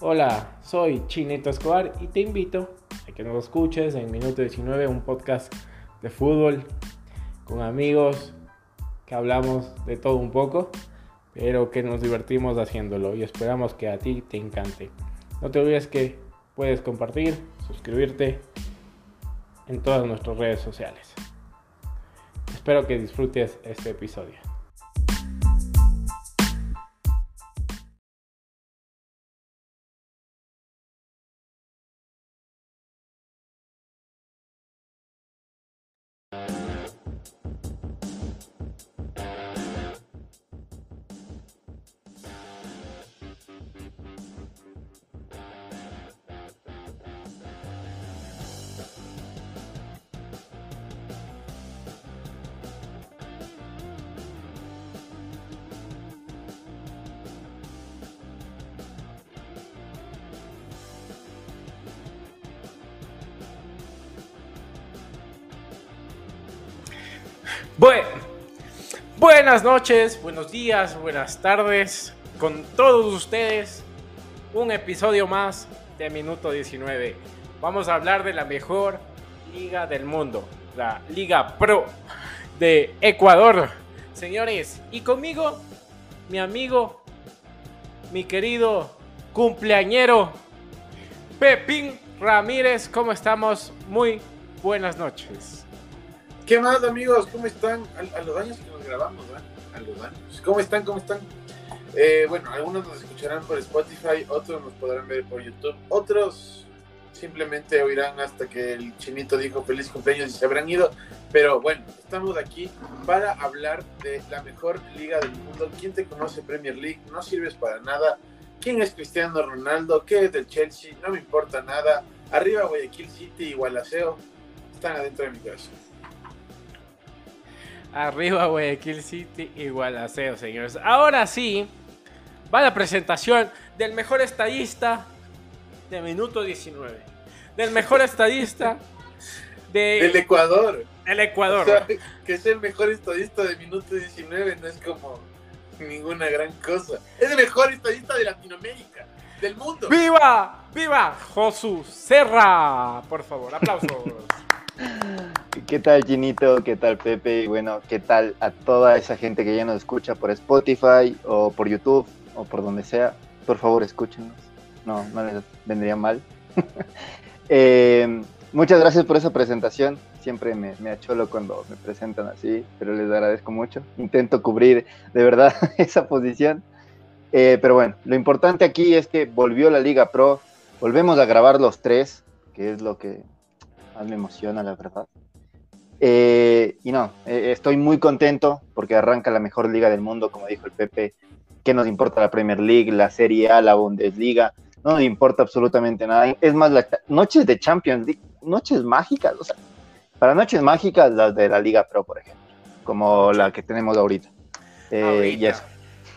Hola, soy Chinito Escobar y te invito a que nos escuches en Minuto 19, un podcast de fútbol con amigos que hablamos de todo un poco, pero que nos divertimos haciéndolo y esperamos que a ti te encante. No te olvides que puedes compartir, suscribirte en todas nuestras redes sociales. Espero que disfrutes este episodio. Buenas noches, buenos días, buenas tardes. Con todos ustedes, un episodio más de Minuto 19. Vamos a hablar de la mejor liga del mundo, la Liga Pro de Ecuador. Señores, y conmigo, mi amigo, mi querido cumpleañero, Pepín Ramírez. ¿Cómo estamos? Muy buenas noches. ¿Qué más, amigos? ¿Cómo están? A, los años grabamos, ¿verdad? Años. ¿Cómo están? ¿Cómo están? Eh, bueno, algunos nos escucharán por Spotify, otros nos podrán ver por YouTube, otros simplemente oirán hasta que el chinito dijo feliz cumpleaños y se habrán ido. Pero bueno, estamos aquí para hablar de la mejor liga del mundo. ¿Quién te conoce Premier League? No sirves para nada. ¿Quién es Cristiano Ronaldo? ¿Qué es del Chelsea? No me importa nada. Arriba Guayaquil City y Gualaceo están adentro de mi corazón. Arriba Guayaquil City y Gualaceo, señores. Ahora sí, va la presentación del mejor estadista de minuto 19. Del mejor estadista de... Del Ecuador. El Ecuador. que es el mejor estadista de minuto 19 no es como ninguna gran cosa. Es el mejor estadista de Latinoamérica, del mundo. ¡Viva! ¡Viva! Josu Serra. Por favor, aplausos. ¿Qué tal, Ginito? ¿Qué tal, Pepe? Y bueno, ¿qué tal a toda esa gente que ya nos escucha por Spotify o por YouTube o por donde sea? Por favor, escúchenos. No, no les vendría mal. Eh, muchas gracias por esa presentación. Siempre me, me acholo cuando me presentan así, pero les agradezco mucho. Intento cubrir de verdad esa posición. Eh, pero bueno, lo importante aquí es que volvió la Liga Pro. Volvemos a grabar los tres, que es lo que más me emociona, la verdad. Eh, y no, eh, estoy muy contento porque arranca la mejor liga del mundo, como dijo el Pepe. ¿Qué nos importa la Premier League, la Serie A, la Bundesliga? No nos importa absolutamente nada. Es más, las noches de Champions League, noches mágicas, o sea, para noches mágicas las de la Liga Pro, por ejemplo, como la que tenemos ahorita. Eh, ahorita. Y eso.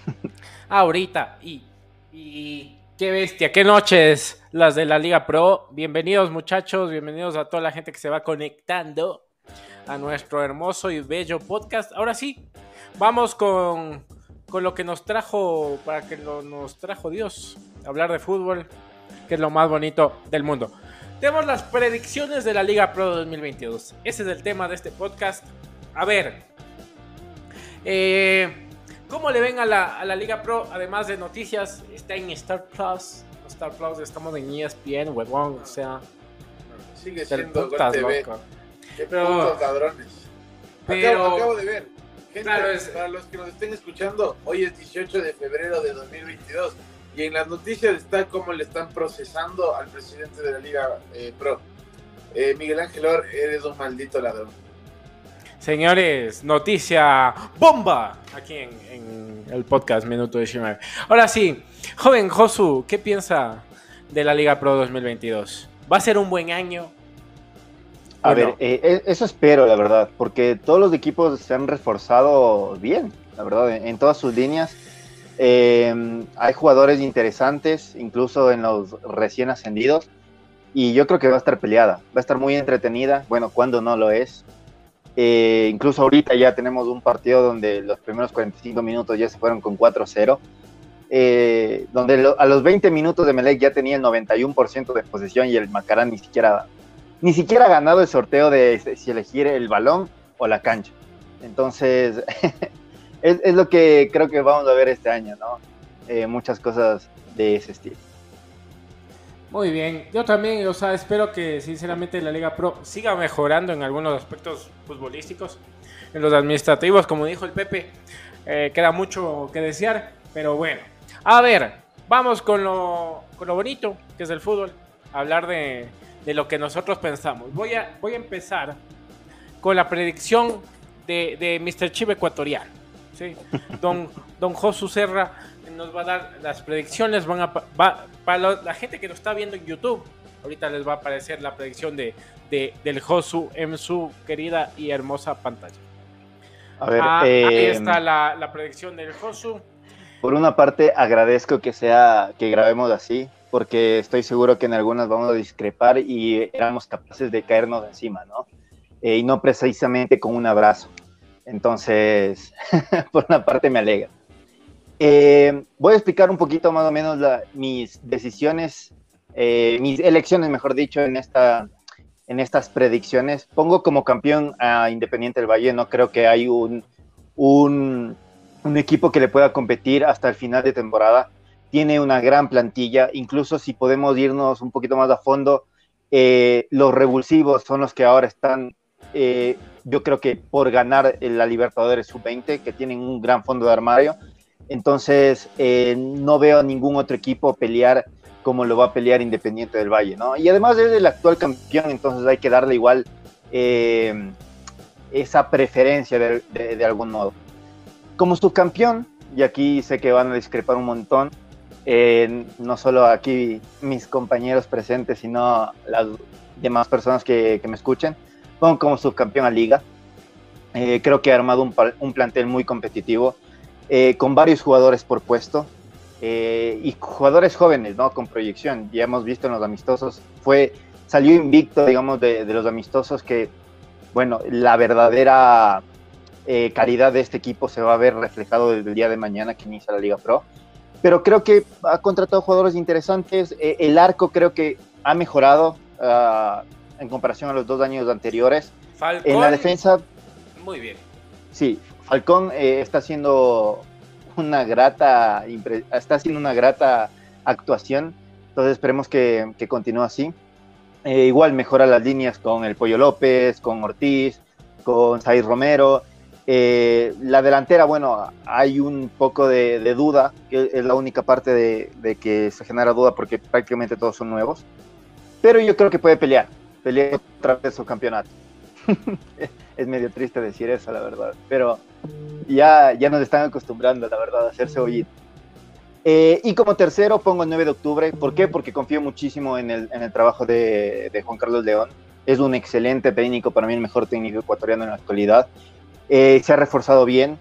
ahorita. Y, y qué bestia, qué noches las de la Liga Pro. Bienvenidos muchachos, bienvenidos a toda la gente que se va conectando a nuestro hermoso y bello podcast. Ahora sí, vamos con, con lo que nos trajo, para que lo, nos trajo Dios, hablar de fútbol, que es lo más bonito del mundo. Tenemos las predicciones de la Liga Pro 2022. Ese es el tema de este podcast. A ver, eh, ¿cómo le ven a la, a la Liga Pro? Además de noticias, está en Star Plus. Star Plus, estamos en ESPN, huevón, o sea. Sigue siendo TV. Qué pero, ladrones. Pero, acabo, acabo, de ver. Gente, claro, es, para los que nos estén escuchando, hoy es 18 de febrero de 2022 y en las noticias está cómo le están procesando al presidente de la Liga eh, Pro. Eh, Miguel Ángel Or, eres un maldito ladrón. Señores, noticia bomba aquí en, en el podcast Minuto de Shimar. Ahora sí, joven Josu, ¿qué piensa de la Liga Pro 2022? ¿Va a ser un buen año? A ver, eh, eso espero, la verdad, porque todos los equipos se han reforzado bien, la verdad, en, en todas sus líneas. Eh, hay jugadores interesantes, incluso en los recién ascendidos, y yo creo que va a estar peleada, va a estar muy entretenida, bueno, cuando no lo es. Eh, incluso ahorita ya tenemos un partido donde los primeros 45 minutos ya se fueron con 4-0. eh, donde a los 20 minutos de Melec ya tenía el 91% de posesión y el Macarán ni siquiera, ni siquiera ha ganado el sorteo de si elegir el balón o la cancha. Entonces, es, lo que creo que vamos a ver este año, ¿no? Eh, muchas cosas de ese estilo. Muy bien, yo también, o sea, espero que sinceramente la Liga Pro siga mejorando en algunos aspectos futbolísticos, en los administrativos, como dijo el Pepe, eh, queda mucho que desear, pero bueno. A ver, vamos con lo, con lo bonito que es el fútbol, hablar de, de lo que nosotros pensamos. Voy a, voy a empezar con la predicción de, de Mr. Chip ecuatoriano. ¿sí? Don, don Josu Serra nos va a dar las predicciones. Van a, para la gente que lo está viendo en YouTube, ahorita les va a aparecer la predicción de, del Josu en su querida y hermosa pantalla. A ver, ah, ahí em, está la, la, predicción del Josu. Por una parte, agradezco que sea que grabemos así, porque estoy seguro que en algunas vamos a discrepar y éramos capaces de caernos encima, ¿no? Eh, y no precisamente con un abrazo. Entonces, por una parte me alegra. Eh, voy a explicar un poquito más o menos mis decisiones, eh, mis elecciones, mejor dicho, en, esta, en estas predicciones. Pongo como campeón a Independiente del Valle, no creo que hay un, un, equipo que le pueda competir hasta el final de temporada. Tiene una gran plantilla, incluso si podemos irnos un poquito más a fondo, eh, los revulsivos son los que ahora están yo creo que por ganar la Libertadores Sub-20, que tienen un gran fondo de armario, entonces, eh, no veo ningún otro equipo pelear como lo va a pelear Independiente del Valle, ¿no? Y además es el actual campeón, entonces hay que darle igual eh, esa preferencia de, algún modo. Como subcampeón, y aquí sé que van a discrepar un montón, eh, no solo aquí mis compañeros presentes, sino las demás personas que, me escuchen, pongo como subcampeón a Liga. creo que ha armado un, plantel muy competitivo eh, con varios jugadores por puesto eh, y jugadores jóvenes, ¿no? Con proyección. Ya hemos visto en los amistosos, fue, salió invicto, digamos, de, los amistosos que, bueno, la verdadera eh, calidad de este equipo se va a ver reflejado desde el día de mañana que inicia la Liga Pro. Pero creo que ha contratado jugadores interesantes. el arco creo que ha mejorado ah, en comparación a los dos años anteriores. en la defensa. Muy bien. Sí, Falcón eh, está haciendo una grata, está haciendo una grata actuación, entonces esperemos que, continúe así. Eh, igual mejora las líneas con el Pollo López, con Ortiz, con Said Romero. Eh, la delantera, bueno, hay un poco de, duda, que es la única parte de, que se genera duda porque prácticamente todos son nuevos. Pero yo creo que puede pelear, pelear otra vez su campeonato. es medio triste decir eso, la verdad, pero ya, ya nos están acostumbrando, la verdad, a hacerse oír. Eh, y como tercero pongo el 9 de octubre. ¿Por qué? Porque confío muchísimo en el, en el trabajo de, de, Juan Carlos León. Es un excelente técnico, para mí el mejor técnico ecuatoriano en la actualidad. Eh, se ha reforzado bien,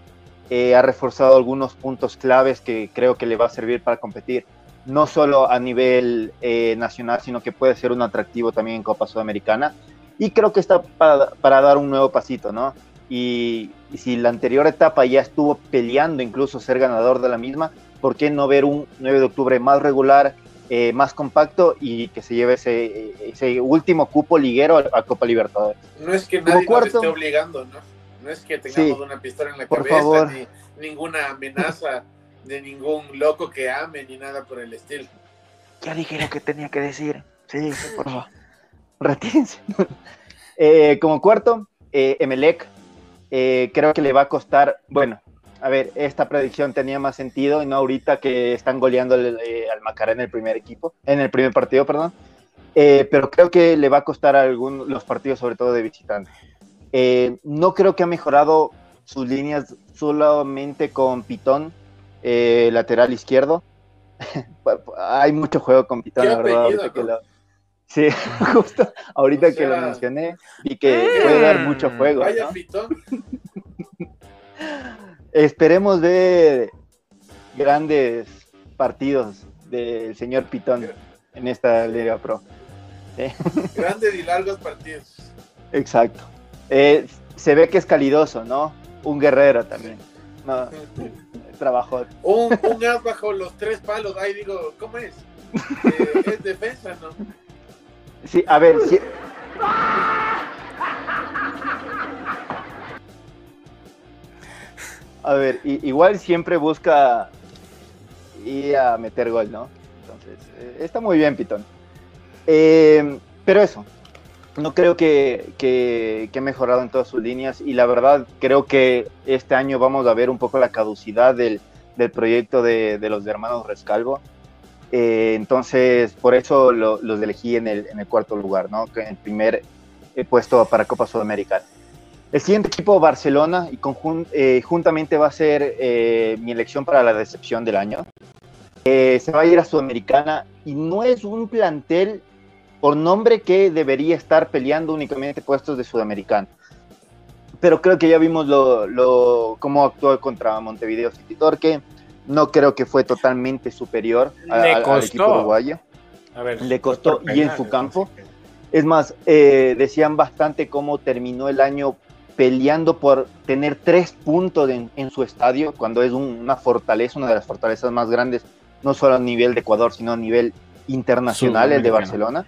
eh, ha reforzado algunos puntos claves que creo que le va a servir para competir, no solo a nivel nacional, sino que puede ser un atractivo también en Copa Sudamericana. Y creo que está para, para dar un nuevo pasito, ¿no? y, si la anterior etapa ya estuvo peleando incluso ser ganador de la misma, ¿por qué no ver un 9 de octubre más regular, eh, más compacto y que se lleve ese, ese último cupo liguero a, Copa Libertadores? No es que nadie nos esté obligando, ¿no? No es que tengamos una pistola en la cabeza, ni ninguna amenaza de ningún loco que ame, ni nada por el estilo. Ya dije lo que tenía que decir. Sí, por favor. Retírense. Eh, como cuarto, eh, Emelec eh, creo que le va a costar, bueno, a ver, esta predicción tenía más sentido y no ahorita que están goleando eh, al Macará en el primer equipo, en el primer partido, perdón. Eh, pero creo que le va a costar a algunos los partidos, sobre todo de visitante. No creo que ha mejorado sus líneas solamente con Pitón, lateral izquierdo. Hay mucho juego con Pitón, la verdad. Sí, justo ahorita que lo mencioné y que puede dar mucho juego. Vaya Esperemos ver grandes partidos del señor Pitón en esta Liga Pro. Grandes y largos partidos. Exacto. Eh, se ve que es calidoso, ¿no? Un guerrero también. trabajo. Un, un as bajo los tres palos. Ahí digo, ¿cómo es? Eh, es defensa, ¿no? Sí, a ver, si... A ver, igual siempre busca ir a meter gol, ¿no? Entonces, eh, está muy bien, Pitón. Eh, pero eso, no creo que, que, que ha mejorado en todas sus líneas y la verdad creo que este año vamos a ver un poco la caducidad del, del proyecto de, de los hermanos Rescalvo. Eh, entonces, por eso lo- los elegí en el, en el cuarto lugar, ¿no? En el primer eh, puesto para Copa Sudamericana. El siguiente equipo, Barcelona, y conjun- eh, juntamente va a ser eh, mi elección para la decepción del año. Se va a ir a Sudamericana y no es un plantel por nombre que debería estar peleando únicamente puestos de Sudamericana. Pero creo que ya vimos lo, lo- cómo actuó contra Montevideo City Torque. No creo que fue totalmente superior a- Le al- equipo uruguayo. A ver, Le costó, y en su campo. Es más, eh, decían bastante cómo terminó el año peleando por tener tres puntos en, en su estadio, cuando es un- una fortaleza, una de las fortalezas más grandes, no solo a nivel de Ecuador, sino a nivel internacional, el de Sudamericano. Barcelona.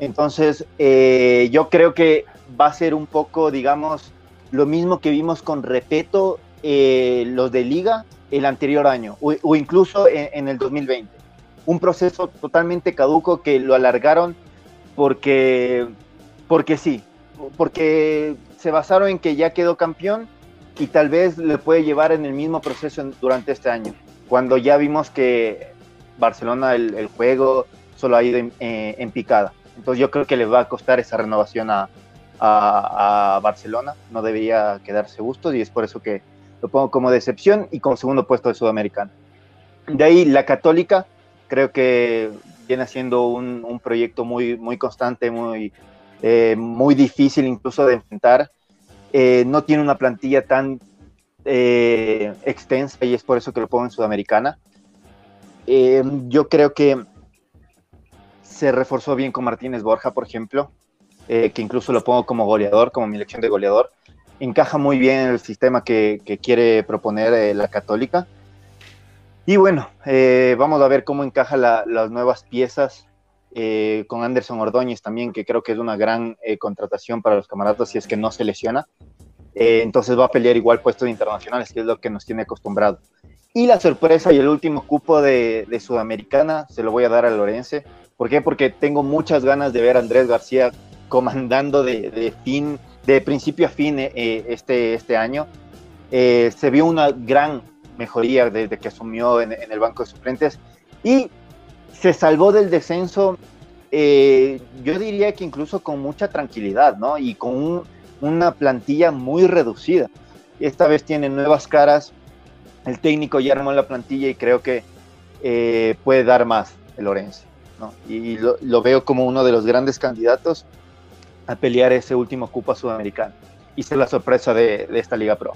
Entonces, eh, yo creo que va a ser un poco, digamos, lo mismo que vimos con Repeto, eh, los de Liga, el anterior año, o, incluso en, el 2020. Un proceso totalmente caduco que lo alargaron porque, porque sí, porque se basaron en que ya quedó campeón y tal vez le puede llevar en el mismo proceso durante este año, cuando ya vimos que Barcelona el, juego solo ha ido en, eh, en picada. Entonces yo creo que le va a costar esa renovación a, a- a Barcelona, no debería quedarse gustos y es por eso que lo pongo como decepción y como segundo puesto de Sudamericano. De ahí la Católica, creo que viene siendo un, un proyecto muy, muy constante, muy, eh, muy difícil incluso de enfrentar. Eh, no tiene una plantilla tan eh, extensa y es por eso que lo pongo en Sudamericana. Eh, yo creo que se reforzó bien con Martínez Borja, por ejemplo, eh, que incluso lo pongo como goleador, como mi elección de goleador. Encaja muy bien en el sistema que, quiere proponer eh, la Católica. Y bueno, eh, vamos a ver cómo encaja la- las nuevas piezas con Anderson Ordóñez también, que creo que es una gran contratación para los camaradas si es que no se lesiona. Entonces va a pelear igual puestos internacionales, que es lo que nos tiene acostumbrado. Y la sorpresa y el último cupo de, de Sudamericana se lo voy a dar a Lorense. ¿Por qué? Porque tengo muchas ganas de ver a Andrés García comandando de, de fin, de principio a fin eh, este, este año. Eh, se vio una gran mejoría desde que asumió en, en el banco de suplentes y se salvó del descenso, eh, yo diría que incluso con mucha tranquilidad, ¿no? Y con un- una plantilla muy reducida. Esta vez tiene nuevas caras, el técnico ya armó la plantilla y creo que eh, puede dar más el Orense, ¿no? Y lo, veo como uno de los grandes candidatos a pelear ese último Copa Sudamericano y ser la sorpresa de, esta Liga Pro.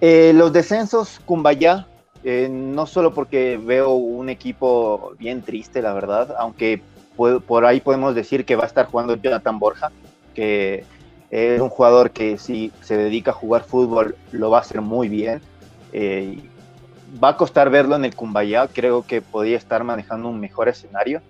Eh, los descensos, Cumbayá, eh, no solo porque veo un equipo bien triste, la verdad, aunque por ahí podemos decir que va a estar jugando Jonathan Borja, que es un jugador que si se dedica a jugar fútbol lo va a hacer muy bien. Eh, va a costar verlo en el Cumbayá, creo que podría estar manejando un mejor escenario.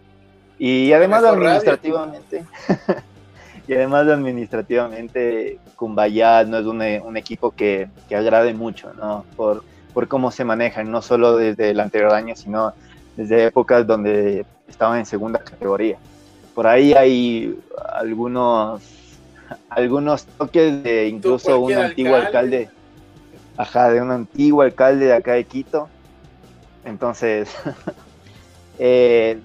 Y además administrativamente, y además administrativamente, Cumbayá no es un, un equipo que, que agrade mucho, ¿no? Por, por cómo se manejan, no solo desde el anterior año, sino desde épocas donde estaban en segunda categoría. Por ahí hay algunos, algunos toques de incluso un antiguo alcalde. alcalde, ajá, de un antiguo alcalde de acá de Quito. Entonces, eh,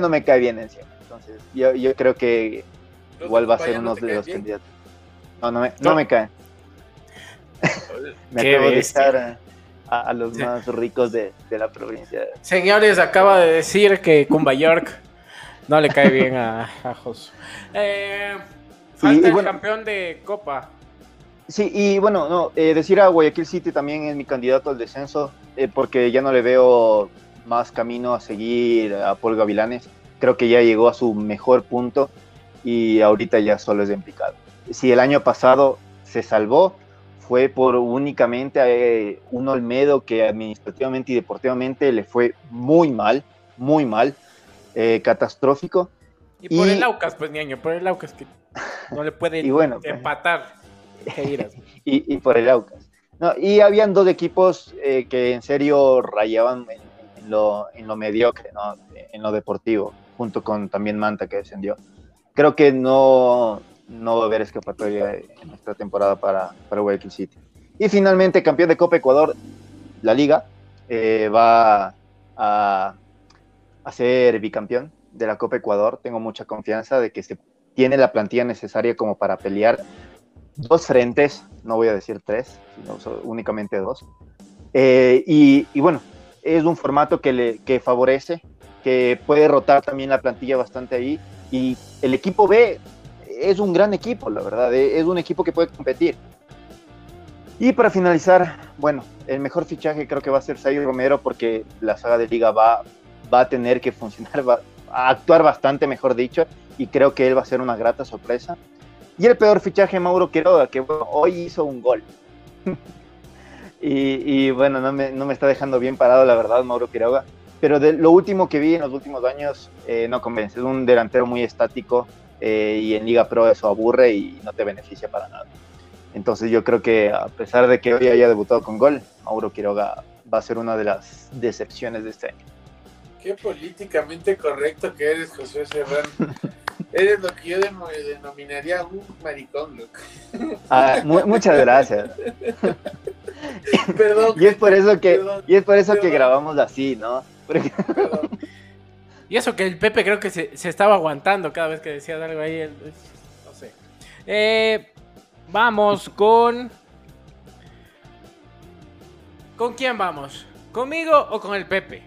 no me cae bien encima. Entonces, yo, yo creo que igual va a ser no uno de los bien. candidatos. No, no me, no No. me caen. Me Qué acabo de bestia. echar a, a- a los Sí. más ricos de, de la provincia. Señores, acaba de decir que Cumba York no le cae bien a, a Josu. Eh, falta el bueno- campeón de Copa. Sí, y bueno, no, eh, decir a Guayaquil City también es mi candidato al descenso, eh, porque ya no le veo más camino a seguir a Paul Gavilanes. Creo que ya llegó a su mejor punto y ahorita ya solo es de picado. Si el año pasado se salvó, fue por únicamente eh, un Olmedo que administrativamente y deportivamente le fue muy mal, muy mal, eh, catastrófico. Y por el Aucas, pues, niño, por el Aucas que no le puede y bueno, empatar. y, y, por el Aucas. No, y habían dos equipos eh, que en serio rayaban en, lo, en lo mediocre, ¿no? en lo deportivo, junto con también Manta que descendió. Creo que no, no va a haber escapatoria en esta temporada para, para Guayaquil City. Y finalmente, campeón de Copa Ecuador, la liga, eh, va a, a, ser bicampeón de la Copa Ecuador. Tengo mucha confianza de que se tiene la plantilla necesaria como para pelear dos frentes, no voy a decir tres, sino únicamente dos. Eh, y, bueno, es un formato que, le, que favorece, que puede rotar también la plantilla bastante ahí. Y el equipo B es un gran equipo, la verdad, eh, es un equipo que puede competir. Y para finalizar, bueno, el mejor fichaje creo que va a ser Sayo Romero porque la saga de liga va, va a tener que funcionar, va a actuar bastante, mejor dicho, y creo que él va a ser una grata sorpresa. Y el peor fichaje, Mauro Quiroga, que hoy hizo un gol. y, bueno, no me, no me, está dejando bien parado, la verdad, Mauro Quiroga. Pero de lo último que vi en los últimos años eh, no convence. Es un delantero muy estático, eh, y en Liga Pro eso aburre y no te beneficia para nada. Entonces yo creo que a pesar de que hoy haya debutado con gol, Mauro Quiroga va a ser una de las decepciones de este año. Qué políticamente correcto que eres, José Serrano. eres lo que yo denominaría un maricón, loco. Ah, muchas gracias. perdón. Y es por eso que, y es por eso que grabamos así, ¿no? Y eso que el Pepe creo que se, estaba aguantando cada vez que decía algo ahí. No sé. Eh, vamos con. ¿Con quién vamos? ¿Conmigo o con el Pepe?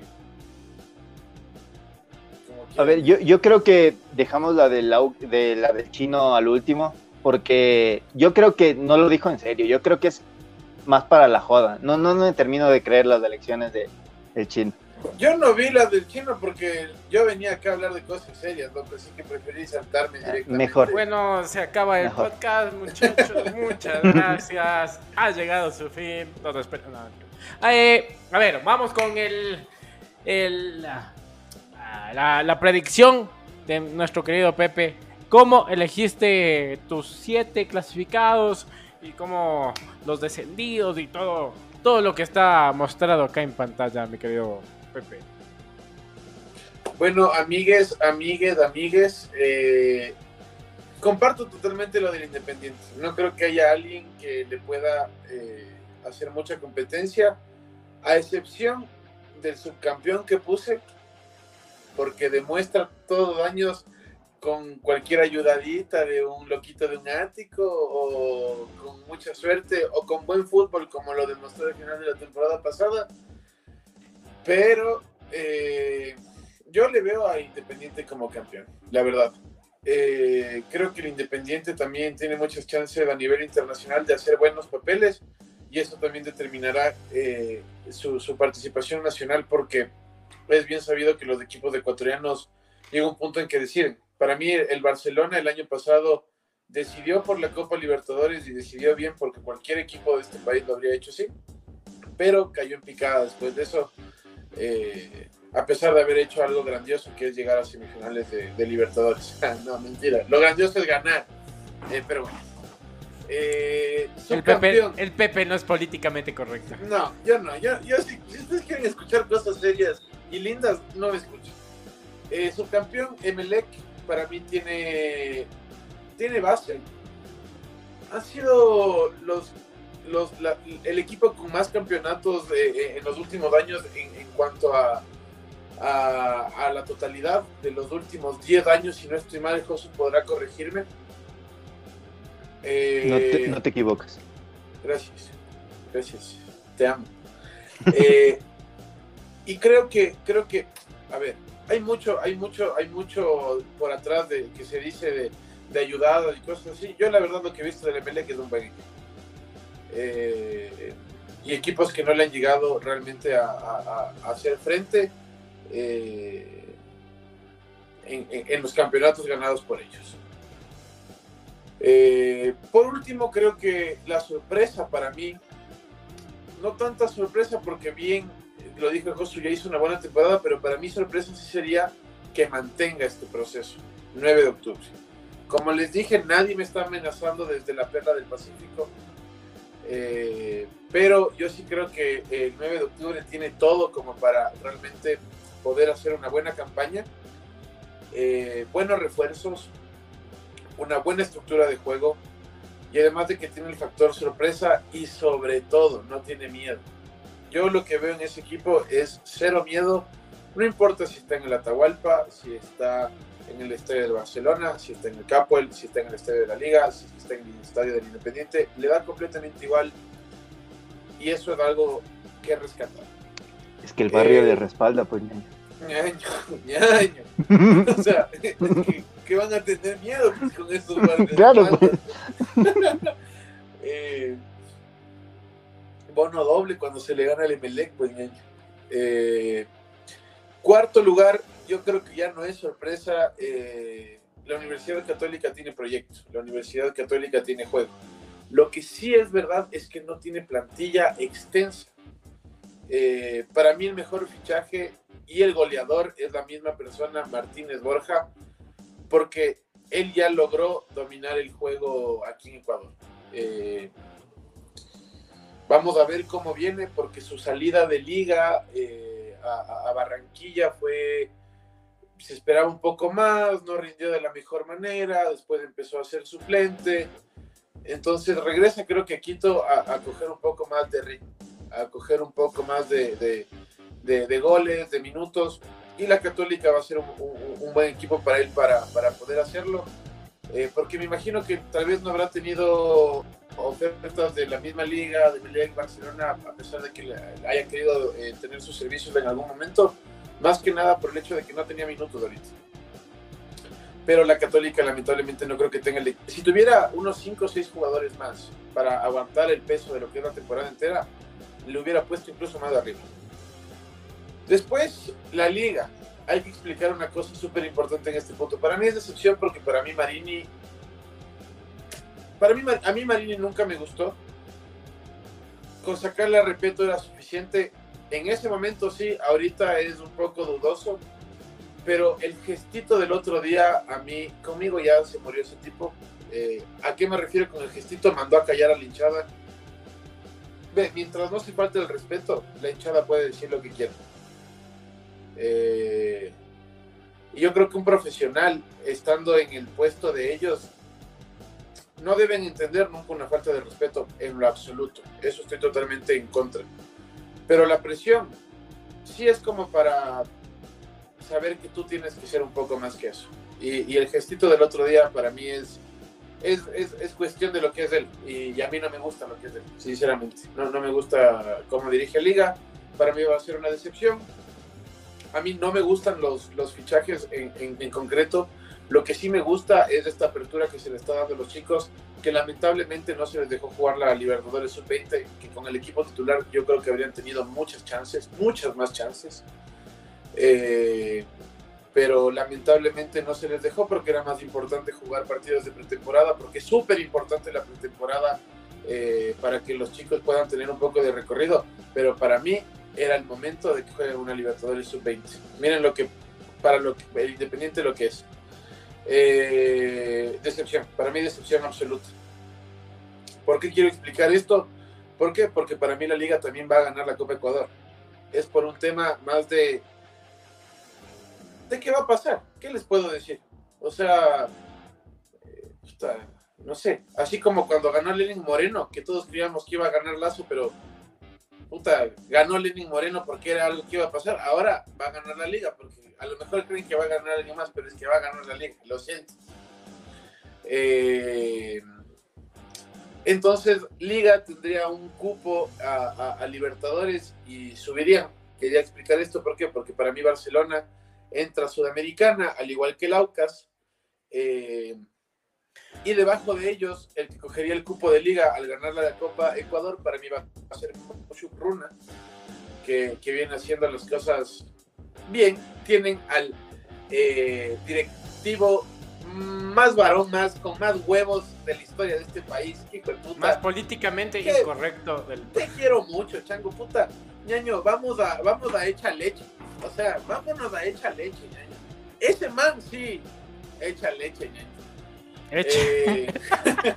A ver, yo, yo creo que dejamos la, de la, de la del chino al último, porque yo creo que no lo dijo en serio, yo creo que es más para la joda. No, no me termino de creer las elecciones de, del chino. Yo no vi la del chino porque yo venía acá a hablar de cosas serias, ¿no? así que preferí saltarme ah, directamente. Mejor. Bueno, se acaba el podcast, muchachos. muchas gracias. Ha llegado su fin. No, no, eh, a ver, vamos con el, el la, predicción de nuestro querido Pepe. ¿Cómo elegiste tus siete clasificados y cómo los descendidos y todo, todo lo que está mostrado acá en pantalla, mi querido Pepe? Bueno, amigues, amigues, amigues, eh, comparto totalmente lo del Independiente. No creo que haya alguien que le pueda eh, hacer mucha competencia, a excepción del subcampeón que puse, porque demuestra todos los años con cualquier ayudadita de un loquito de un ático o con mucha suerte o con buen fútbol como lo demostró al final de la temporada pasada pero eh, yo le veo a Independiente como campeón, la verdad. Eh, creo que el Independiente también tiene muchas chances a nivel internacional de hacer buenos papeles y eso también determinará eh, su, su, participación nacional porque es bien sabido que los equipos ecuatorianos llega un punto en que deciden. Para mí el Barcelona el año pasado decidió por la Copa Libertadores y decidió bien porque cualquier equipo de este país lo habría hecho así, pero cayó en picada después de eso eh, a pesar de haber hecho algo grandioso que es llegar a semifinales de, Libertadores. no, mentira. Lo grandioso es ganar. Eh, pero bueno. Eh, el, Pepe, el, Pepe, no es políticamente correcto. No, yo no. Yo, si, ustedes quieren escuchar cosas serias y lindas, no me escuchen. subcampeón Emelec para mí tiene, tiene base. Han sido los el equipo con más campeonatos en los últimos años en, cuanto a, a, la totalidad de los últimos 10 años, si no estoy mal, Josu podrá corregirme. Eh, no, te, equivocas. Gracias, gracias, te amo. Eh, y creo que, creo que, a ver, hay mucho, hay mucho, hay mucho por atrás de que se dice de, de ayudadas y cosas así. Yo la verdad lo que he visto del MLE que es un buen equipo. Eh, y equipos que no le han llegado realmente a, hacer frente eh, en, los campeonatos ganados por ellos. Eh, por último, creo que la sorpresa para mí, no tanta sorpresa porque bien, lo dijo Josu, ya hizo una buena temporada, pero para mí sorpresa sí sería que mantenga este proceso, 9 de octubre. Como les dije, nadie me está amenazando desde la perla del Pacífico, eh, pero yo sí creo que el 9 de octubre tiene todo como para realmente poder hacer una buena campaña, eh, buenos refuerzos, una buena estructura de juego y además de que tiene el factor sorpresa y sobre todo no tiene miedo. Yo lo que veo en ese equipo es cero miedo, no importa si está en el Atahualpa, si está en el estadio del Barcelona, si está en el Capuel, si está en el estadio de la Liga, si está en el estadio del Independiente, le da completamente igual y eso es algo que rescatar. Es que el barrio de respalda, pues. Ñaño, ñaño. o sea, que, van a tener miedo pues, con estos barrios. Claro, pues. eh, bono doble cuando se le gana el Emelec, pues. Eh, cuarto lugar, yo creo que ya no es sorpresa. Eh, la Universidad Católica tiene proyectos, la Universidad Católica tiene juego. Lo que sí es verdad es que no tiene plantilla extensa. Eh, para mí el mejor fichaje y el goleador es la misma persona, Martínez Borja, porque él ya logró dominar el juego aquí en Ecuador. Eh, vamos a ver cómo viene, porque su salida de liga eh, a, Barranquilla fue, se esperaba un poco más, no rindió de la mejor manera, después empezó a ser suplente. Entonces regresa creo que a Quito a, coger un poco más de a coger un poco más de, de, goles, de minutos, y la Católica va a ser un, buen equipo para él para, para poder hacerlo, eh, porque me imagino que tal vez no habrá tenido ofertas de la misma liga, de Liga Barcelona, a pesar de que haya querido eh, tener sus servicios en algún momento, más que nada por el hecho de que no tenía minutos ahorita. Pero la Católica lamentablemente no creo que tenga... El... Si tuviera unos 5 o 6 jugadores más para aguantar el peso de lo que es la temporada entera, le hubiera puesto incluso más arriba. Después, la liga. Hay que explicar una cosa súper importante en este punto. Para mí es decepción porque para mí Marini... Para mí, a mí Marini nunca me gustó. Con sacarle a Repeto era suficiente. En ese momento sí, ahorita es un poco dudoso. Pero el gestito del otro día, a mí, conmigo ya se murió ese tipo. Eh, ¿A qué me refiero con el gestito? Mandó a callar a la hinchada. Mientras no se falte el respeto, la hinchada puede decir lo que quiera. Eh, y yo creo que un profesional, estando en el puesto de ellos, no deben entender nunca una falta de respeto en lo absoluto. Eso estoy totalmente en contra. Pero la presión sí es como para saber que tú tienes que ser un poco más que eso. Y, el gestito del otro día para mí es es, es, cuestión de lo que es él. Y, a mí no me gusta lo que es él, sinceramente. No, no me gusta cómo dirige Liga. Para mí va a ser una decepción a mí no me gustan los, los fichajes en, en, concreto. Lo que sí me gusta es esta apertura que se le está dando a los chicos, que lamentablemente no se les dejó jugar la Libertadores Sub-20, que con el equipo titular yo creo que habrían tenido muchas chances, muchas más chances. Eh, pero lamentablemente no se les dejó porque era más importante jugar partidos de pretemporada, porque es súper importante la pretemporada eh, para que los chicos puedan tener un poco de recorrido. Pero para mí era el momento de que jueguen una Libertadores sub-20. Miren lo que, para lo que, el Independiente lo que es. Eh, decepción, para mí decepción absoluta. ¿Por qué quiero explicar esto? ¿Por qué? Porque para mí la liga también va a ganar la Copa Ecuador. Es por un tema más de... ¿De qué va a pasar? ¿Qué les puedo decir? O sea, no sé, así como cuando ganó Lenin Moreno, que todos creíamos que iba a ganar Lazo, pero puta, ganó Lenin Moreno porque era algo que iba a pasar, ahora va a ganar la liga, porque a lo mejor creen que va a ganar alguien más, pero es que va a ganar la liga, lo siento. Eh, entonces, Liga tendría un cupo a, Libertadores y subiría. Quería explicar esto, ¿por qué? Porque para mí Barcelona entra Sudamericana, al igual que el Aucas. Eh, y debajo de ellos, el que cogería el cupo de liga al ganar la Copa Ecuador, para mí va a ser Runa, que, que, viene haciendo las cosas bien. Tienen al eh, directivo más varón, más con más huevos de la historia de este país. Hijo de puta. Más políticamente ¿Qué? incorrecto del. Te quiero mucho, chango, puta. ñaño, vamos a, vamos a echar leche. O sea, vámonos a echar leche, ñaño. Ese man sí, echa leche, ñaño. Hecho. Eh,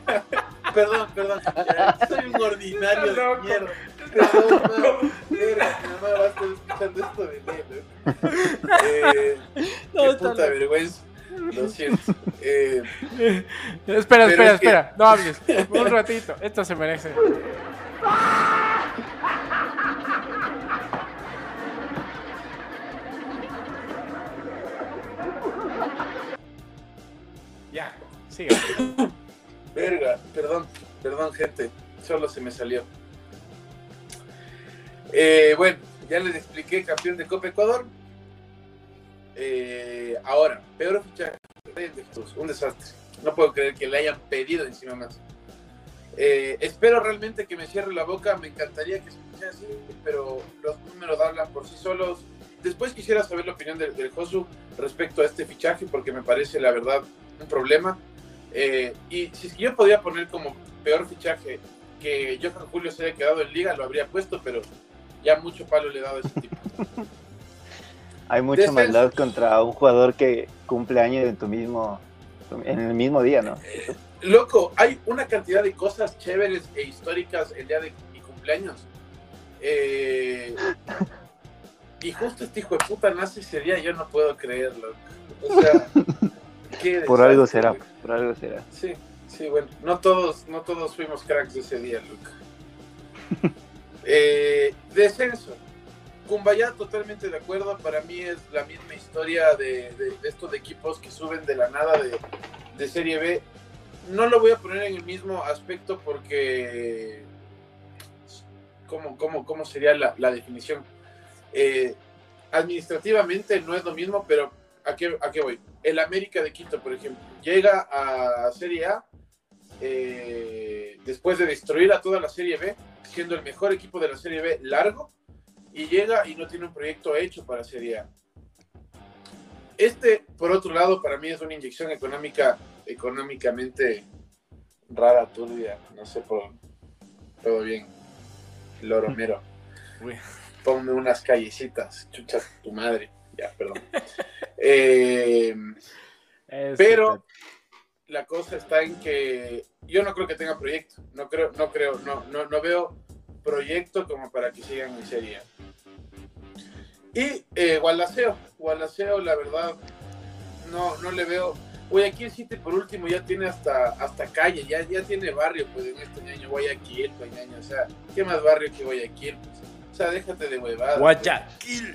perdón, perdón. soy un ordinario de mierda. Perdón, man. Verga, mi mamá va a estar escuchando esto de ley, ¿no? Eh, No, qué puta vergüenza. Lo siento. Eh, espera, espera, es que- espera. No hables. Un ratito. Esto se merece. Ya, siga. Verga, perdón, perdón, gente. Solo se me salió. Eh, bueno, ya les expliqué, campeón de Copa Ecuador. Eh, ahora, peor fichaje. Un desastre. No puedo creer que le hayan pedido encima más. Eh, espero realmente que me cierre la boca. Me encantaría que se escuche así, pero los números hablan por sí solos. Después quisiera saber la opinión del, Josu respecto a este fichaje, porque me parece, la verdad, un problema. Y si es que yo podía poner como peor fichaje que Johan Julio se haya quedado en liga, lo habría puesto, pero ya mucho palo le he dado a ese tipo. Hay mucha maldad contra un jugador que cumple años en tu mismo, en el mismo día, ¿no? Loco, hay una cantidad de cosas chéveres e históricas el día de mi cumpleaños. Eh, y justo este hijo de puta nace ese día, yo no puedo creerlo. O sea, qué Por algo será, por algo será. Sí, sí, bueno, no todos, no todos fuimos cracks ese día, Luca. Eh, descenso. Kumbaya, totalmente de acuerdo. Para mí es la misma historia de, estos equipos que suben de la nada de, Serie B. No lo voy a poner en el mismo aspecto porque. ¿Cómo, cómo, cómo sería la, la definición? Eh, administrativamente no es lo mismo, pero ¿a qué, ¿a qué voy? El América de Quito, por ejemplo, llega a Serie A eh, después de destruir a toda la Serie B, siendo el mejor equipo de la Serie B largo, y llega y no tiene un proyecto hecho para Serie A. Este, por otro lado, para mí es una inyección económica, económicamente rara, turbia, no sé por todo bien. Loromero, ponme unas callecitas, chucha tu madre. Ya, perdón. Eh, pero la cosa está en que yo no creo que tenga proyecto. No creo, no creo, no, no, no veo proyecto como para que sigan en serie. Y eh, Gualaceo, Gualaceo, la verdad, no, no le veo. Guayaquil City por último ya tiene hasta, hasta calle, ya, ya tiene barrio pues en este año Guayaquil, pues ñaño, o sea, ¿qué más barrio que Guayaquil? Pues? O sea, déjate de huevadas. Guayaquil.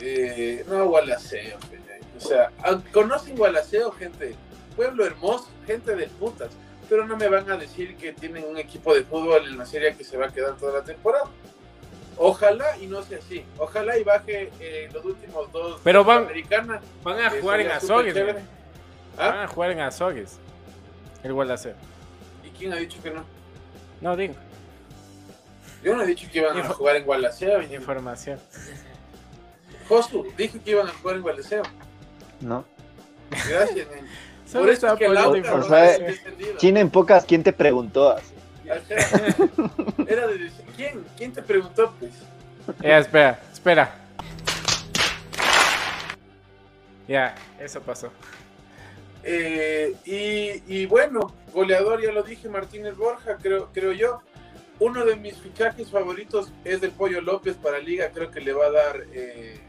Eh, no, Gualaceo, pues, ñaño. o sea, ah, conocen Gualaceo, gente, pueblo hermoso, gente de putas, pero no me van a decir que tienen un equipo de fútbol en la serie que se va a quedar toda la temporada. Ojalá y no sea así. Ojalá y baje eh, los últimos dos Pero de van- Sudamericana, Van a jugar en Azogues. ¿Ah? Van a jugar en Azogues. El Gualaceo. ¿Y quién ha dicho que no? No digo. Yo no he dicho que iban a jugar en Gualaceo. y- Información. Josu, dije que iban a jugar en Gualaceo. ¿No? Gracias, Por eso es que el auto o sea. China en pocas, ¿quién te preguntó? así? Ajá. Era de decir, ¿quién? ¿Quién te preguntó, pues? Ya, espera, espera. Ya, eso pasó. Eh, y, y bueno, goleador, ya lo dije, Martínez Borja, creo, creo yo. Uno de mis fichajes favoritos es el Pollo López para Liga, creo que le va a dar eh,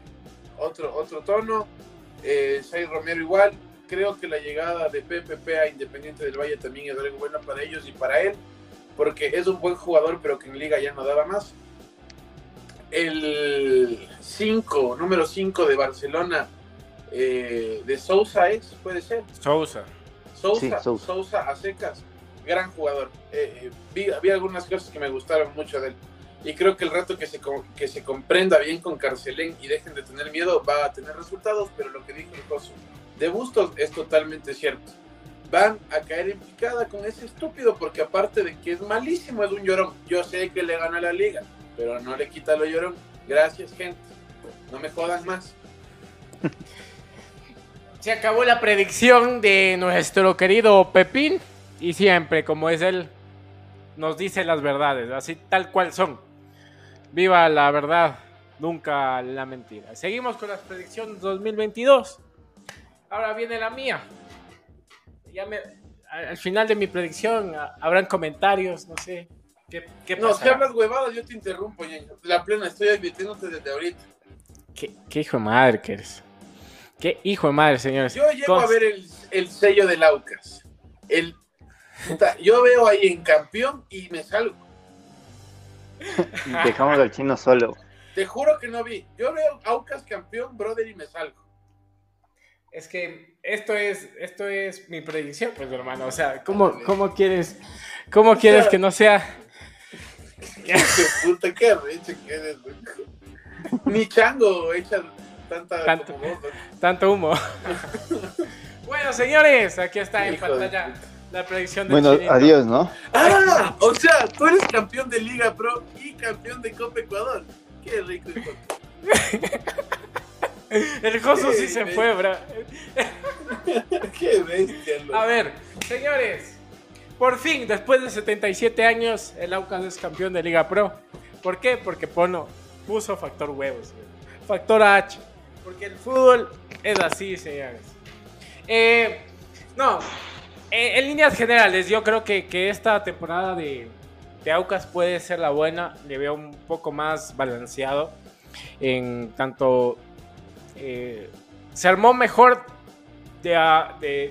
otro, otro tono. Eh, Romero igual, creo que la llegada de PPP a Independiente del Valle también es algo bueno para ellos y para él, porque es un buen jugador, pero que en Liga ya no daba más. El 5, número 5 de Barcelona, eh, de Sousa es, puede ser. Sousa. Sousa, Sí, Sousa. Sousa. a secas, gran jugador. Eh, eh, vi, vi algunas cosas que me gustaron mucho de él. Y creo que el rato que se, co- que se comprenda bien con Carcelén y dejen de tener miedo, va a tener resultados. Pero lo que dijo el Coso de Bustos es totalmente cierto. Van a caer en picada con ese estúpido, porque aparte de que es malísimo, es un llorón. Yo sé que le gana la liga, pero no le quita lo llorón. Gracias, gente. No me jodan más. se acabó la predicción de nuestro querido Pepín. Y siempre, como es él, nos dice las verdades, así tal cual son. Viva la verdad, nunca la mentira. Seguimos con las predicciones 2022. Ahora viene la mía. Ya me, al final de mi predicción habrán comentarios, no sé. ¿Qué, qué no, si hablas huevadas, yo te interrumpo, ñaño. La plena, estoy advirtiéndote desde ahorita. ¿Qué, qué hijo de madre que eres? Qué hijo de madre, señores. Yo llego a ver el, el sello del Aucas. El, yo veo ahí en campeón y me salgo. Dejamos al chino solo. Te juro que no vi. Yo veo Aucas campeón, brother, y me salgo. Es que esto es, esto es mi predicción, pues hermano. O sea, ¿cómo, cómo quieres, cómo quieres que no sea? Qué puta, qué reche que eres, Ni chango echa tanta tanto, tanto humo. bueno, señores, aquí está en pantalla la predicción de Bueno, adiós, ¿no? Ah, o sea, tú eres campeón de Liga Pro y campeón de Copa Ecuador. Qué rico. El Josu sí se fue, bro. Qué bestia. A ver, señores. Por fin, después de 77 años, el Aucas es campeón de Liga Pro. ¿Por qué? Porque Pono puso factor huevos. Factor H. Porque el fútbol es así, señores. Eh, no, eh, en líneas generales, yo creo que, que esta temporada de, de, Aucas puede ser la buena. Le veo un poco más balanceado. En tanto. Eh, se armó mejor de,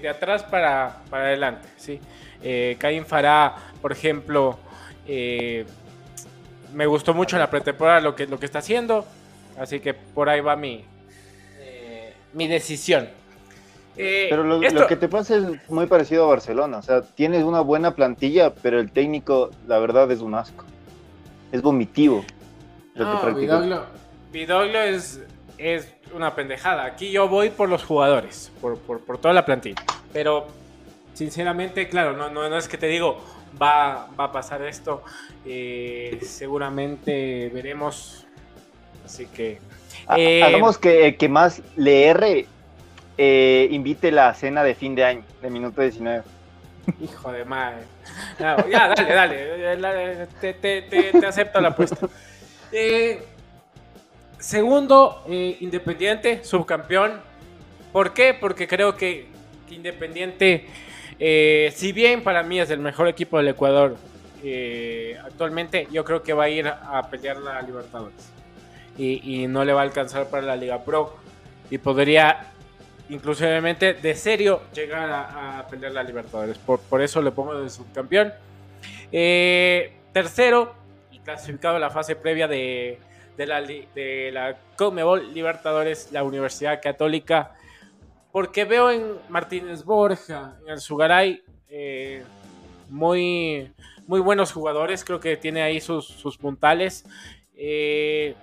de, atrás para, para, adelante. ¿sí? Eh, Caín Fará, por ejemplo. Eh, me gustó mucho la pretemporada lo que, lo que está haciendo. Así que por ahí va mi, mi decisión. Eh, pero lo, que te pasa es muy parecido a Barcelona. O sea, tienes una buena plantilla, pero el técnico, la verdad, es un asco. Es vomitivo. no, Vidoglio, es, es una pendejada. Aquí yo voy por los jugadores, por, por, toda la plantilla. Pero, sinceramente, claro, no, no, es que te digo, va, va a pasar esto. Eh, seguramente veremos. Así que. Eh, hagamos que, que más le erre eh, invite la cena de fin de año, de minuto 19. Hijo de madre. ya, dale, dale. Te, acepto la apuesta. Eh, segundo, eh, Independiente, subcampeón. ¿Por qué? Porque creo que, Independiente, si bien para mí es el mejor equipo del Ecuador actualmente, yo creo que va a ir a pelear la Libertadores. Y, no le va a alcanzar para la Liga Pro. Y podría inclusivemente de serio llegar a, pelear la Libertadores. Por, por, eso le pongo de subcampeón. Eh, tercero, y clasificado a la fase previa de, de la, de la Conmebol Libertadores, la Universidad Católica. Porque veo en Martínez Borja, en el Sugaray, eh, muy, muy buenos jugadores. Creo que tiene ahí sus, sus puntales. Eh,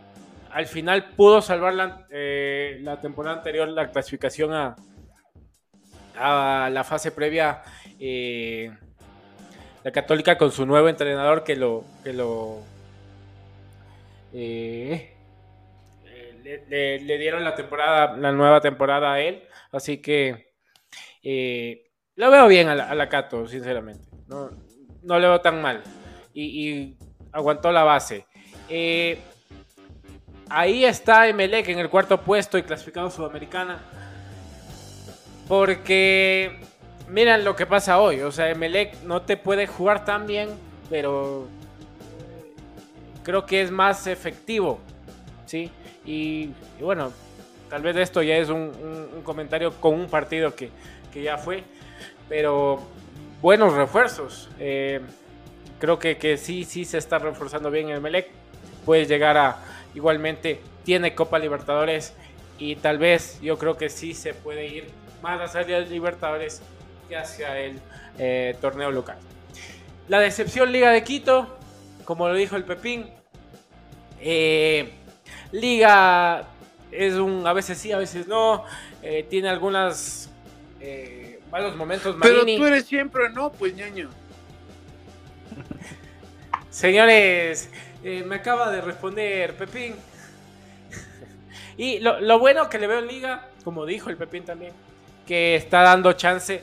al final pudo salvar la, eh, la temporada anterior la clasificación a, a la fase previa. Eh, la Católica con su nuevo entrenador que lo que lo eh, le, dieron la temporada la nueva temporada a él así que lo veo bien a la, Cato sinceramente no, no lo veo tan mal y, aguantó la base Ahí está Emelec en el cuarto puesto y clasificado Sudamericana. Porque miren lo que pasa hoy. O sea, Emelec no te puede jugar tan bien, pero creo que es más efectivo. ¿Sí? Y, bueno, tal vez esto ya es un, comentario con un partido que, ya fue. Pero buenos refuerzos. Eh, creo que, que sí, sí se está reforzando bien el Emelec. Puede llegar a Igualmente tiene Copa Libertadores y tal vez yo creo que sí se puede ir más hacia el Libertadores que hacia el eh, torneo local. La decepción Liga de Quito, como lo dijo el Pepín, eh, Liga es un a veces sí, a veces no, eh, tiene algunas malos momentos. Pero tú eres siempre no, pues ñaño. Señores, eh, me acaba de responder Pepín. y lo, bueno que le veo en liga, como dijo el Pepín también, que está dando chance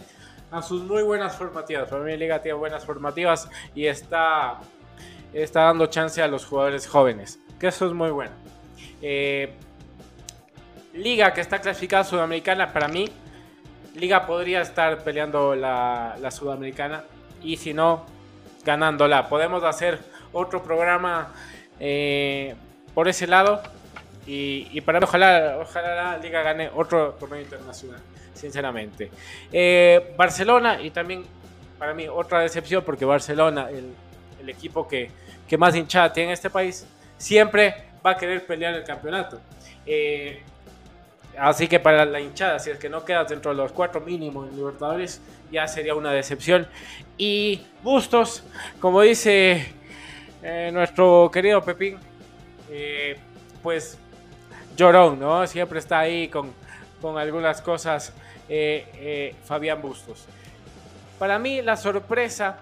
a sus muy buenas formativas. Para mí Liga tiene buenas formativas y está, está dando chance a los jugadores jóvenes, que eso es muy bueno. Eh, Liga que está clasificada sudamericana, para mí, Liga podría estar peleando la, la sudamericana y si no, ganándola. Podemos hacer otro programa eh, por ese lado y, para ojalá, ojalá la liga gane otro torneo internacional, sinceramente. Eh, Barcelona y también para mí otra decepción porque Barcelona, el, equipo que, más hinchada tiene en este país, siempre va a querer pelear el campeonato. Eh, así que para la hinchada, si es que no quedas dentro de los cuatro mínimos en Libertadores, ya sería una decepción. Y Bustos, como dice eh, nuestro querido Pepín, pues llorón, ¿no? Siempre está ahí con, algunas cosas eh, eh, Fabián Bustos. Para mí la sorpresa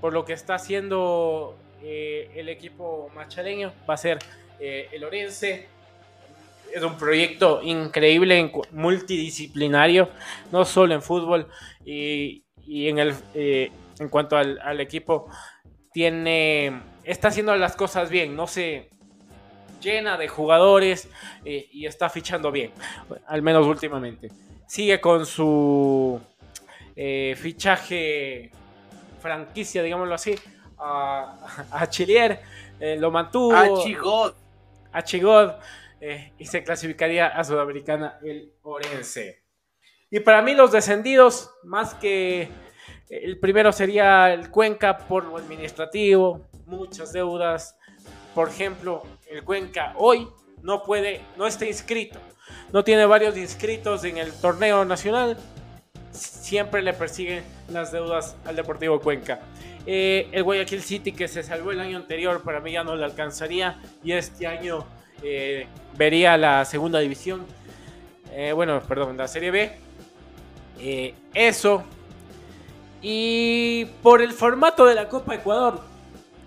por lo que está haciendo eh, el equipo machaleño va a ser el Orense. Es un proyecto increíble, multidisciplinario, no solo en fútbol y, en, el, en cuanto al, al equipo, tiene, está haciendo las cosas bien, no se, llena de jugadores eh, y está fichando bien, al menos últimamente. Sigue con su eh, fichaje franquicia, digámoslo así, a, a Chilier, eh, lo mantuvo. A Chigod. A Chigod, y se clasificaría a Sudamericana el Orense. Y para mí los descendidos, más que el primero sería el Cuenca por lo administrativo, muchas deudas, por ejemplo, el Cuenca hoy no puede, no está inscrito, no tiene varios inscritos en el torneo nacional, siempre le persiguen las deudas al Deportivo Cuenca. Eh, el Guayaquil City que se salvó el año anterior, para mí ya no le alcanzaría y este año eh, vería la segunda división, eh, bueno, perdón, la Serie B. eso. Y por el formato de la Copa Ecuador,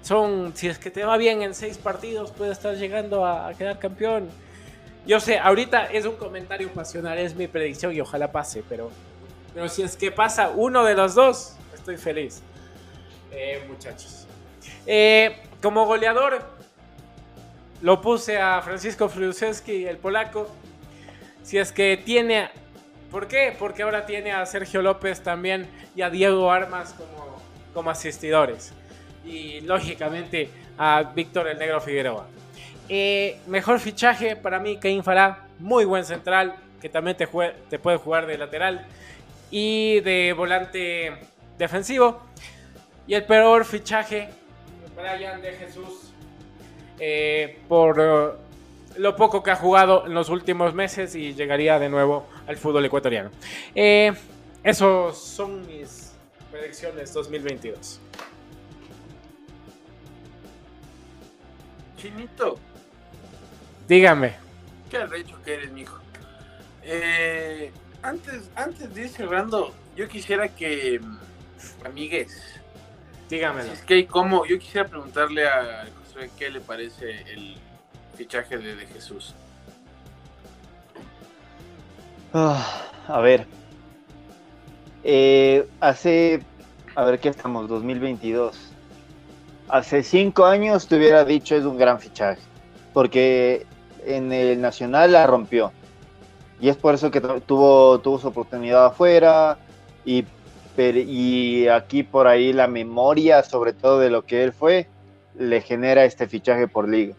son, si es que te va bien en seis partidos, puedes estar llegando a, quedar campeón. Yo sé, ahorita es un comentario pasional, es mi predicción y ojalá pase, pero, pero si es que pasa uno de los dos, estoy feliz. Eh, muchachos. Eh, como goleador, lo puse a Francisco Friusewski, el polaco. Si es que tiene. ¿Por qué? Porque ahora tiene a Sergio López también y a Diego Armas como, como asistidores y lógicamente a Víctor el Negro Figueroa. Eh, mejor fichaje para mí, Caín Fará, muy buen central, que también te, te puede jugar de lateral y de volante defensivo. Y el peor fichaje, Brian de Jesús, eh, por eh, lo poco que ha jugado en los últimos meses y llegaría de nuevo al fútbol ecuatoriano. esos son mis predicciones 2022. Chinito. Dígame. Qué arrecho que eres, mijo. Eh, antes, antes de ir cerrando, yo quisiera que, mm, amigues, dígame. es que como, yo quisiera preguntarle a José qué le parece el fichaje de, Jesús. Ah, a ver. Eh, hace, a ver, ¿qué estamos? 2022 hace cinco años te hubiera dicho es un gran fichaje, porque en el Nacional la rompió. Y es por eso que tuvo, tuvo su oportunidad afuera y, y aquí por ahí la memoria, sobre todo de lo que él fue, le genera este fichaje por liga.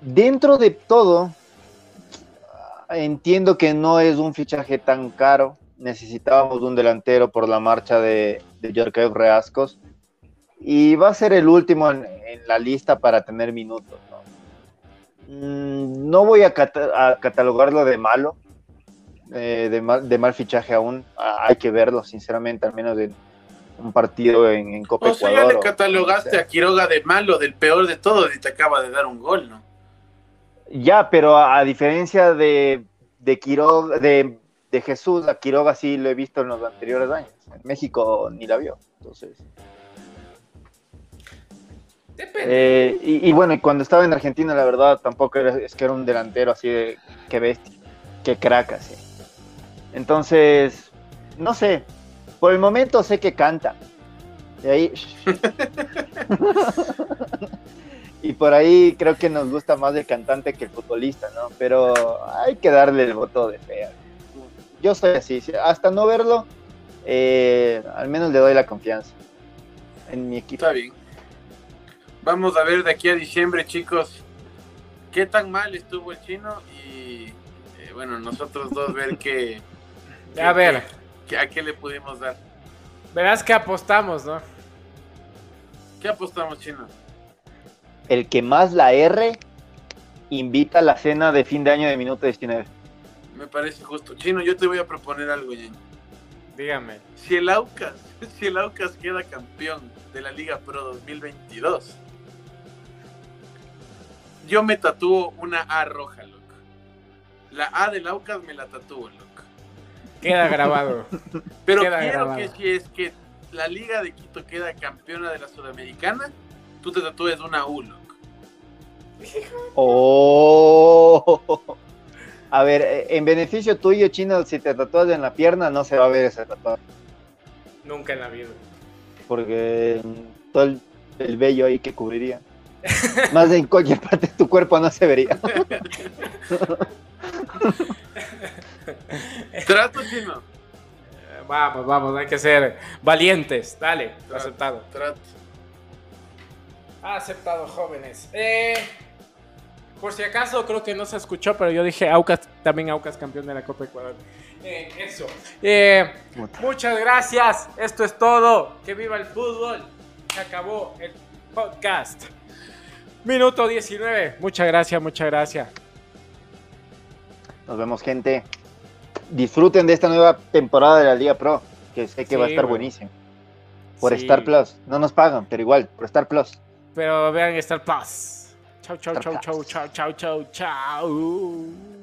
Dentro de todo, entiendo que no es un fichaje tan caro. Necesitábamos un delantero por la marcha de, de Reascos y va a ser el último en, la lista para tener minutos. No, mm, no voy a, catalogarlo de malo, eh, de, mal, de, mal, fichaje aún. hay que verlo, sinceramente, al menos en un partido en, en Copa o sea, ya le catalogaste a Quiroga de malo, del peor de todo, y te acaba de dar un gol, ¿no? Ya, pero a, diferencia de, de Quiroga, de, de Jesús, a Quiroga sí lo he visto en los anteriores años. En México ni la vio. Entonces. Eh, y, bueno, y cuando estaba en Argentina, la verdad, tampoco era, es que era un delantero así de que bestia, que crack así. Entonces, no sé. Por el momento sé que canta. De ahí. y por ahí creo que nos gusta más el cantante que el futbolista, ¿no? Pero hay que darle el voto de fea. Yo soy así. Hasta no verlo, eh, al menos le doy la confianza en mi equipo. Está bien. Vamos a ver de aquí a diciembre, chicos, qué tan mal estuvo el chino y eh, bueno, nosotros dos ver qué, qué- A ver, qué- a qué le pudimos dar. verás que apostamos, ¿no? ¿Qué apostamos, chino? El que más la R invita a la cena de fin de año de minuto 19. Me parece justo. Chino, yo te voy a proponer algo, Yen. Dígame. Si el Aucas, si el Aucas queda campeón de la Liga Pro 2022, yo me tatúo una A roja, loco. La A del Aucas me la tatúo, loco. Queda grabado. Pero Queda quiero grabado. que si es que la Liga de Quito queda campeona de la Sudamericana, tú te tatúes una U, loco. Oh. A ver, eh, en beneficio tuyo, chino, si te tatúas en la pierna, no se va a ver ese tatuaje. Nunca en la vida. Porque mm, todo el, el vello ahí que cubriría. Más en cualquier parte de tu cuerpo no se vería. Trato, chino. Eh, Vamos, vamos, hay que ser valientes. Dale, Trato, aceptado. Trato. Aceptado, jóvenes. Eh, por si acaso, creo que no se escuchó, pero yo dije Aucas, también Aucas campeón de la Copa Ecuador. Eh, eso. Eh, muchas gracias. Esto es todo. Que viva el fútbol. Se acabó el podcast. Minuto 19. Muchas gracias, muchas gracias. Nos vemos, gente. Disfruten de esta nueva temporada de la Liga Pro, que sé que va a estar buenísimo. Por Sí, Star Plus. No nos pagan, pero igual, por Star Plus. Pero vean Star Plus. Chau, chau, Star chau, chau, Plus. chau, chau, chau, chau.